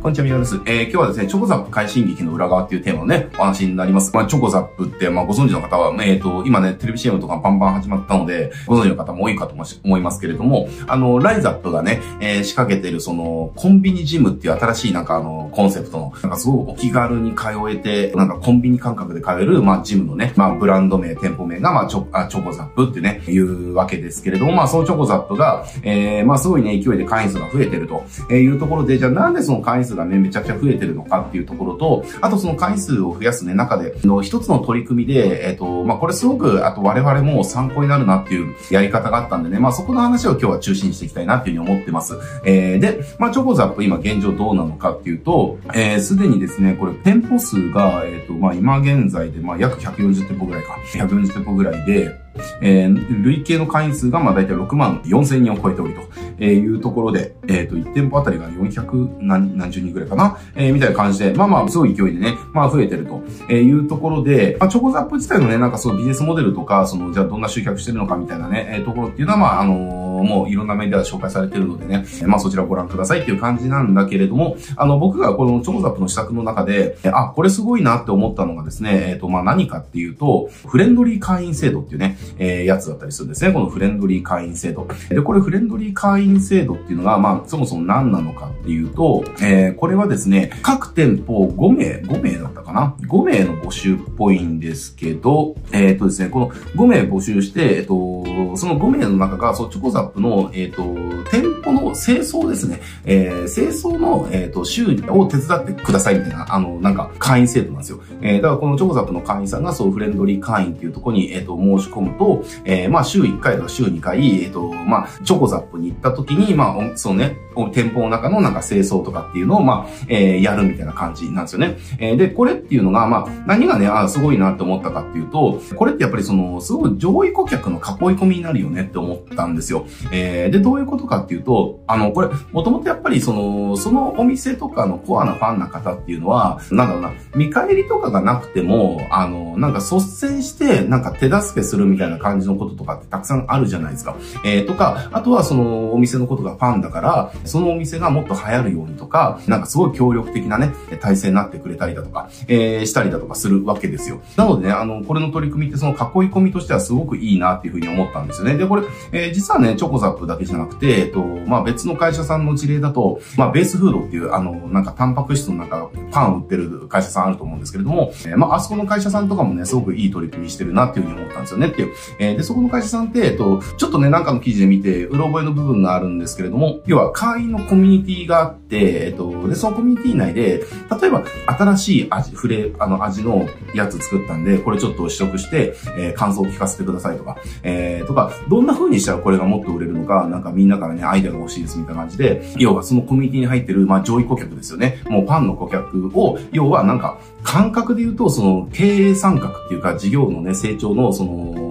こんにちは、みなです。えー、今日はですね、チョコザップ快進撃の裏側っていうテーマのね、お話になります。まあ、チョコザップって、まあ、ご存知の方は、えっ、ー、と、今ね、テレビ CM とかバンバン始まったので、ご存知の方も多いかと思いますけれども、あの、ライザップがね、えー、仕掛けてる、その、コンビニジムっていう新しいなんかあの、コンセプトの、なんかすごくお気軽に通えて、なんかコンビニ感覚で通える、まあ、ジムのね、まあ、ブランド名、店舗名が、まあ、チョあチョコザップってね、いうわけですけれども、まあ、そのチョコザップが、えー、まあ、すごいね、勢いで会員数が増えてるというところで、じゃあなんでその会員数がね、めちゃくちゃ増えてるのかっていうところと、あとその回数を増やすね、中で、の一つの取り組みで、えっ、ー、と、まあ、これすごく、あと我々も参考になるなっていうやり方があったんでね、まあ、そこの話を今日は中心にしていきたいなっていうふうに思ってます。えー、で、まあ、チョコザップ今現状どうなのかっていうと、えー、すでにですね、これ店舗数が、えっ、ー、と、まあ、今現在で、まあ、約140店舗ぐらいか。140店舗ぐらいで、えー、累計の会員数がまあ大体6万4千人を超えておりとえいうところで、えっ、ー、と、1店舗あたりが400何何十人ぐらいかな、えー、みたいな感じで、まあまあ、すごい勢いでね、まあ増えてるというところで、まあ、チョコザップ自体のね、なんかそうビジネスモデルとか、その、じゃあどんな集客してるのかみたいなね、えー、ところっていうのは、まあ、あのーもういろんなメディアで紹介されてるのでね、まあそちらをご覧くださいっていう感じなんだけれども、あの僕がこのチョコザップの施策の中で、あ、これすごいなって思ったのがですね、えっ、ー、とまあ何かっていうと、フレンドリー会員制度っていうね、えー、やつだったりするんですね。このフレンドリー会員制度。で、これフレンドリー会員制度っていうのが、まあそもそも何なのかっていうと、えー、これはですね、各店舗5名、5名だったかな ?5 名の募集っぽいんですけど、えっ、ー、とですね、この5名募集して、えっ、と、その5名の中が、そう、チョコザップの、えっ、と、店舗の清掃ですね、えー、清掃の、えっ、と、修理を手伝ってくださいみたいな、あの、なんか、会員制度なんですよ。えー、だからこのチョコザップの会員さんが、そう、フレンドリー会員っていうところに、えっ、と、申し込むと、えー、まあ、週1回とか週2回、えっ、と、まあ、チョコザップに行った時に、まあ、そのね、店舗の中のなんか清掃とかっていうのを、まあ、えー、やるみたいな感じなんですよね。えー、で、これっていうのが、まあ、何がね、あすごいなって思ったかっていうと、これってやっぱりその、すごい上位顧客の囲い込みになるよねって思ったんですよ。えー、で、どういうことかっていうと、あの、これ、もともとやっぱりその、そのお店とかのコアなファンな方っていうのは、なんだろうな、見返りとかがなくても、あの、なんか率先して、なんか手助けするみたいな感じのこととかってたくさんあるじゃないですか。えー、とか、あとはそのお店店のことがファンだから、そのお店がもっと流行るようにとか、なんかすごい協力的なね、体制になってくれたりだとか、えー、したりだとかするわけですよ。なのでね、あの、これの取り組みってその囲い込みとしてはすごくいいなっていうふうに思ったんですよね。で、これ、えー、実はね、チョコザップだけじゃなくて、えっと、まあ、別の会社さんの事例だと、まあ、ベースフードっていう、あの、なんかタンパク質のなんかパン売ってる会社さんあると思うんですけれども、えー、まあ、あそこの会社さんとかもね、すごくいい取り組みしてるなっていうふうに思ったんですよねっていう。えー、で、そこの会社さんって、えっと、ちょっとね、なんかの記事で見て、うろ覚えの部分があるんですけれども、要は会員のコミュニティがあって、えっと、で、そのコミュニティ内で、例えば、新しい味、フレ、あの、味のやつ作ったんで、これちょっと試食して、えー、感想を聞かせてくださいとか、えー、とか、どんな風にしたらこれがもっと売れるのか、なんかみんなからね、アイデアが欲しいですみたいな感じで、要はそのコミュニティに入ってる、まあ上位顧客ですよね。もうパンの顧客を、要はなんか、感覚で言うと、その経営参画っていうか、事業のね、成長の、その、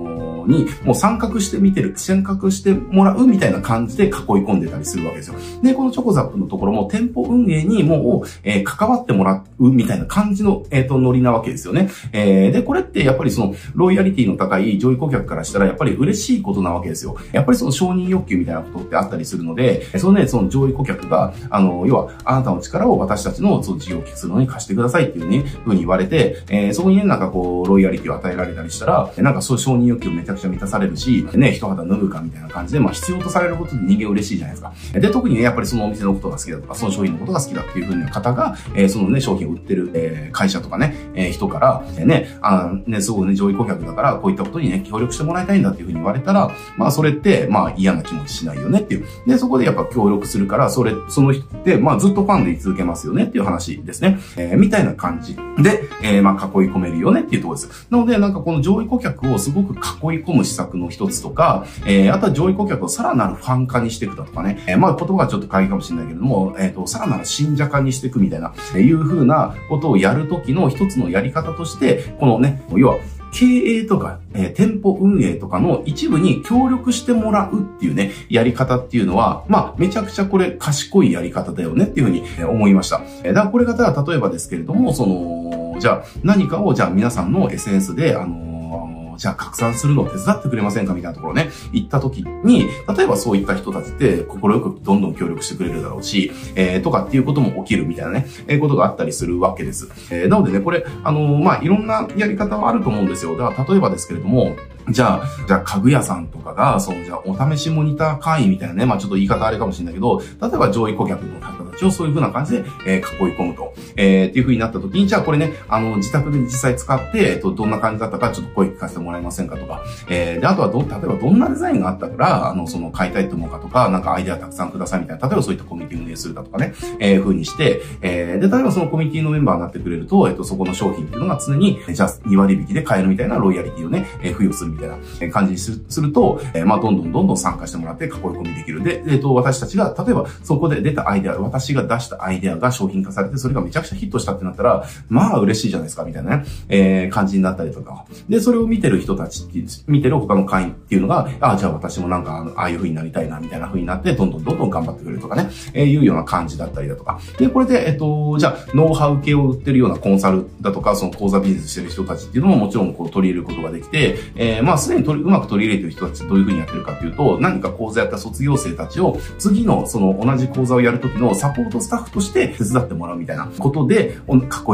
に、もう参画してみてる、参画してもらうみたいな感じで囲い込んでたりするわけですよ。で、このチョコザップのところも店舗運営にもう、えー、関わってもらうみたいな感じの、えっ、ー、と、ノリなわけですよね。えー、で、これってやっぱりその、ロイヤリティの高い上位顧客からしたらやっぱり嬉しいことなわけですよ。やっぱりその承認欲求みたいなことってあったりするので、そのね、その上位顧客が、あの、要は、あなたの力を私たちのその事業をするのに貸してくださいっていうね、ふうに言われて、えー、そこにね、なんかこう、ロイヤリティを与えられたりしたら、なんかそういう承認欲求めちゃちゃ満たされるし、ね、一肌脱ぐかみたいな感じで、まあ必要とされることで人間嬉しいじゃないですか。で、特にね、やっぱりそのお店のことが好きだとか、その商品のことが好きだっていう風な方が、えー、そのね、商品を売ってる、えー、会社とかね、えー、人から、えー、ね、あね、すごいね、上位顧客だから、こういったことにね、協力してもらいたいんだっていう風に言われたら、まあそれって、まあ嫌な気持ちしないよねっていう。で、そこでやっぱ協力するから、それ、その人って、まあずっとファンで居続けますよねっていう話ですね。えー、みたいな感じで、えー、まあ囲い込めるよねっていうところです。なので、なんかこの上位顧客をすごく囲い込む施策の一つとか、えー、あとは上位顧客をさらなるファン化にしていくだとかね、えー、まあ言葉はちょっと会議かもしれないけれども、えっ、ー、と、さらなる信者化にしていくみたいな、えー、いう風なことをやるときの一つのやり方として、このね、要は、経営とか、えー、店舗運営とかの一部に協力してもらうっていうね、やり方っていうのは、まあ、めちゃくちゃこれ賢いやり方だよねっていうふうに思いました。えー、だからこれ方は例えばですけれども、その、じゃあ何かをじゃあ皆さんの SNS で、あのじゃあ拡散するのを手伝ってくれませんかみたいなところね、行った時に、例えばそういった人たちって心よくどんどん協力してくれるだろうし、えー、とかっていうことも起きるみたいなね、えー、ことがあったりするわけです。えー、なのでね、これ、あのー、まあ、いろんなやり方はあると思うんですよ。だから例えばですけれども、じゃあ、じゃあ家具屋さんとかが、その、じゃあお試しモニター会員みたいなね、まあちょっと言い方あれかもしれないけど、例えば上位顧客の方ちをそういう風な感じで、えー、囲い込むと、えー、っていう風になった時に、じゃあこれね、あの、自宅で実際使って、えっと、どんな感じだったかちょっと声聞かせてもらえませんかとか、えー、で、あとはど、例えばどんなデザインがあったから、あの、その、買いたいと思うかとか、なんかアイデアたくさんくださいみたいな、例えばそういったコミュニティ運営するだとかね、えー、風にして、えー、で、例えばそのコミュニティのメンバーになってくれると、えっと、そこの商品っていうのが常に、じゃあ2割引きで買えるみたいなロイヤリティをね、えー、付与するみたいな感じにするすると、えー、まあ、どんどんどんどん参加してもらって囲い込みできる。で、えっ、ー、と、私たちが、例えば、そこで出たアイデア、私が出したアイデアが商品化されて、それがめちゃくちゃヒットしたってなったら、まあ、嬉しいじゃないですか、みたいなね、えー、感じになったりとか。で、それを見てる人たちっていう、見てる他の会員っていうのが、ああ、じゃあ私もなんか、ああいう風になりたいな、みたいな風になって、どんどんどんどん頑張ってくれるとかね、えー、いうような感じだったりだとか。で、これで、えっ、と、じゃあ、ノウハウ系を売ってるようなコンサルだとか、その講座ビジネスしてる人たちっていうのももちろんこう取り入れることができて、えー、まあ、すでに取り、うまく取り入れてる人たちどういう風にやってるかっていうと、何か講座やった卒業生たちを、次のその同じ講座をやるときのサポポートスタッフとして手伝ってもらうみたいなことで、囲い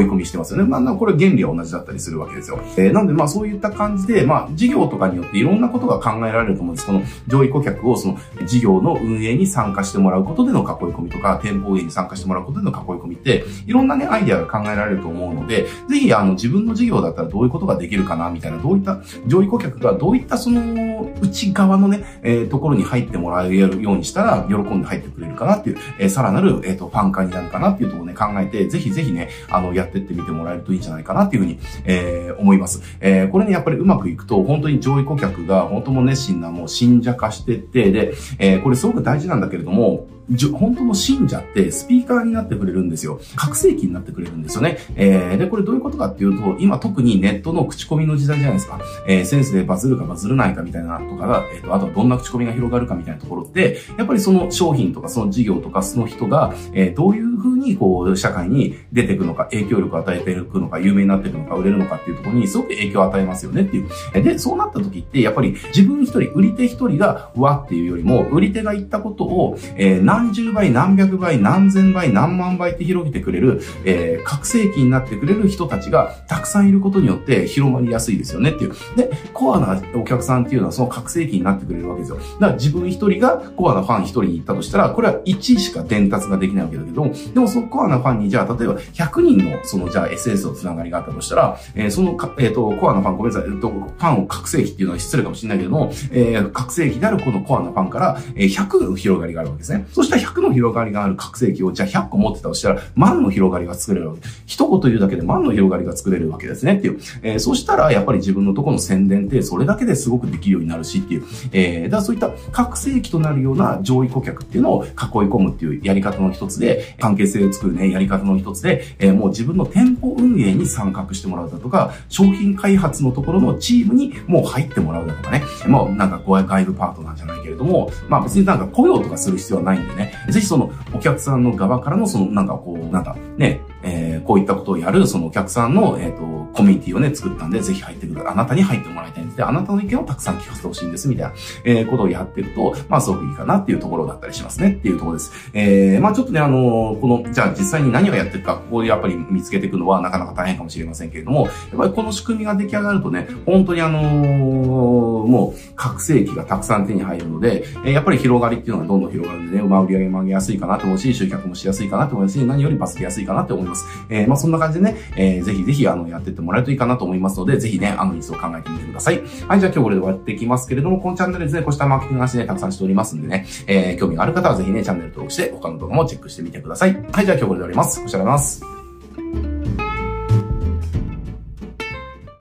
込みしてますよね。まあ、これ原理は同じだったりするわけですよ。えー、なので、まあ、そういった感じで、まあ、事業とかによっていろんなことが考えられると思うんです。この上位顧客をその事業の運営に参加してもらうことでの囲い込みとか、店舗運営に参加してもらうことでの囲い込みって、いろんなね、アイデアが考えられると思うので、ぜひ、あの、自分の事業だったらどういうことができるかな、みたいな、どういった、上位顧客がどういったその、内側のね、えー、ところに入ってもらえるようにしたら、喜んで入ってくれるかなっていう、えー、さらなる、ええっ、ー、と、ファン化になるかなっていうところをね、考えて、ぜひぜひね、あの、やってってみてもらえるといいんじゃないかなっていうふうに、えー、思います。えー、これね、やっぱりうまくいくと、本当に上位顧客が、本当も熱心な、もう信者化してって、で、えー、これすごく大事なんだけれども、本当の信者ってスピーカーになってくれるんですよ。覚醒器になってくれるんですよね。えー、で、これどういうことかっていうと、今特にネットの口コミの時代じゃないですか。えー、センスでバズるかバズるないかみたいなとかが、えっ、ー、と、あとはどんな口コミが広がるかみたいなところって、やっぱりその商品とかその事業とかその人が、えー、どういうふうにこう、社会に出ていくのか、影響力を与えていくのか、有名になっていくのか、売れるのかっていうところにすごく影響を与えますよねっていう。で、そうなった時って、やっぱり自分一人、売り手一人がわっていうよりも、売り手が言ったことを、えー、何十倍、何百倍、何千倍、何万倍って広げてくれる、えー、覚醒器になってくれる人たちがたくさんいることによって広まりやすいですよねっていう。で、コアなお客さんっていうのはその覚醒器になってくれるわけですよ。だから自分一人がコアなファン一人に行ったとしたら、これは1しか伝達ができないわけだけど、でもそのコアなファンにじゃあ、例えば100人のそのじゃあ SS のつながりがあったとしたら、えー、そのえっ、ー、と、コアなファン、ごめんなさい、えっ、ー、と、ファンを覚醒器っていうのは失礼かもしれないけども、えー、覚醒器であるこのコアなファンから、えー、100の広がりがあるわけですね。そしたら100の広がりがある覚醒器をじゃあ100個持ってたとしたら、万の広がりが作れるわけ。一言言うだけで万の広がりが作れるわけですねっていう。えー、そしたら、やっぱり自分のとこの宣伝ってそれだけですごくできるようになるしっていう。えー、だからそういった覚醒器となるような上位顧客っていうのを囲い込むっていうやり方の一つで、関係性を作るね、やり方の一つで、えー、もう自分の店舗運営に参画してもらうだとか、商品開発のところのチームにもう入ってもらうだとかね。もうなんか外部パートナーじゃないけれども、まあ別になんか雇用とかする必要はないんでね。ぜひそのお客さんの側からのそのなんかこう、なんかね、えー、こういったことをやる、そのお客さんの、えっ、ー、と、コミュニティをね、作ったんで、ぜひ入ってくださる。あなたに入ってもらいたいんです。で、あなたの意見をたくさん聞かせてほしいんです、みたいな、えー、ことをやってると、まあ、すごくいいかなっていうところだったりしますね、っていうところです。えー、まあ、ちょっとね、あのー、この、じゃあ実際に何をやってるか、ここでやっぱり見つけていくのはなかなか大変かもしれませんけれども、やっぱりこの仕組みが出来上がるとね、本当にあのー、もう、覚醒器がたくさん手に入るので、えー、やっぱり広がりっていうのがどんどん広がるんでね、まあ、売り上げも上げやすいかなと思うし、集客もしやすいかなと思いますし、何よりバスケやすいかなと思います。えー、まあ、そんな感じでね、えー、ぜひぜひ、あの、やってってもらえるといいかなと思いますので、ぜひね、あの、一度考えてみてください。はい、じゃあ今日これで終わっていきますけれども、このチャンネルですね、こうしたマーケティング話ね、たくさんしておりますんでね、えー、興味がある方はぜひね、チャンネル登録して、他の動画もチェックしてみてください。はい、じゃあ今日これで終わります。おしゃれます。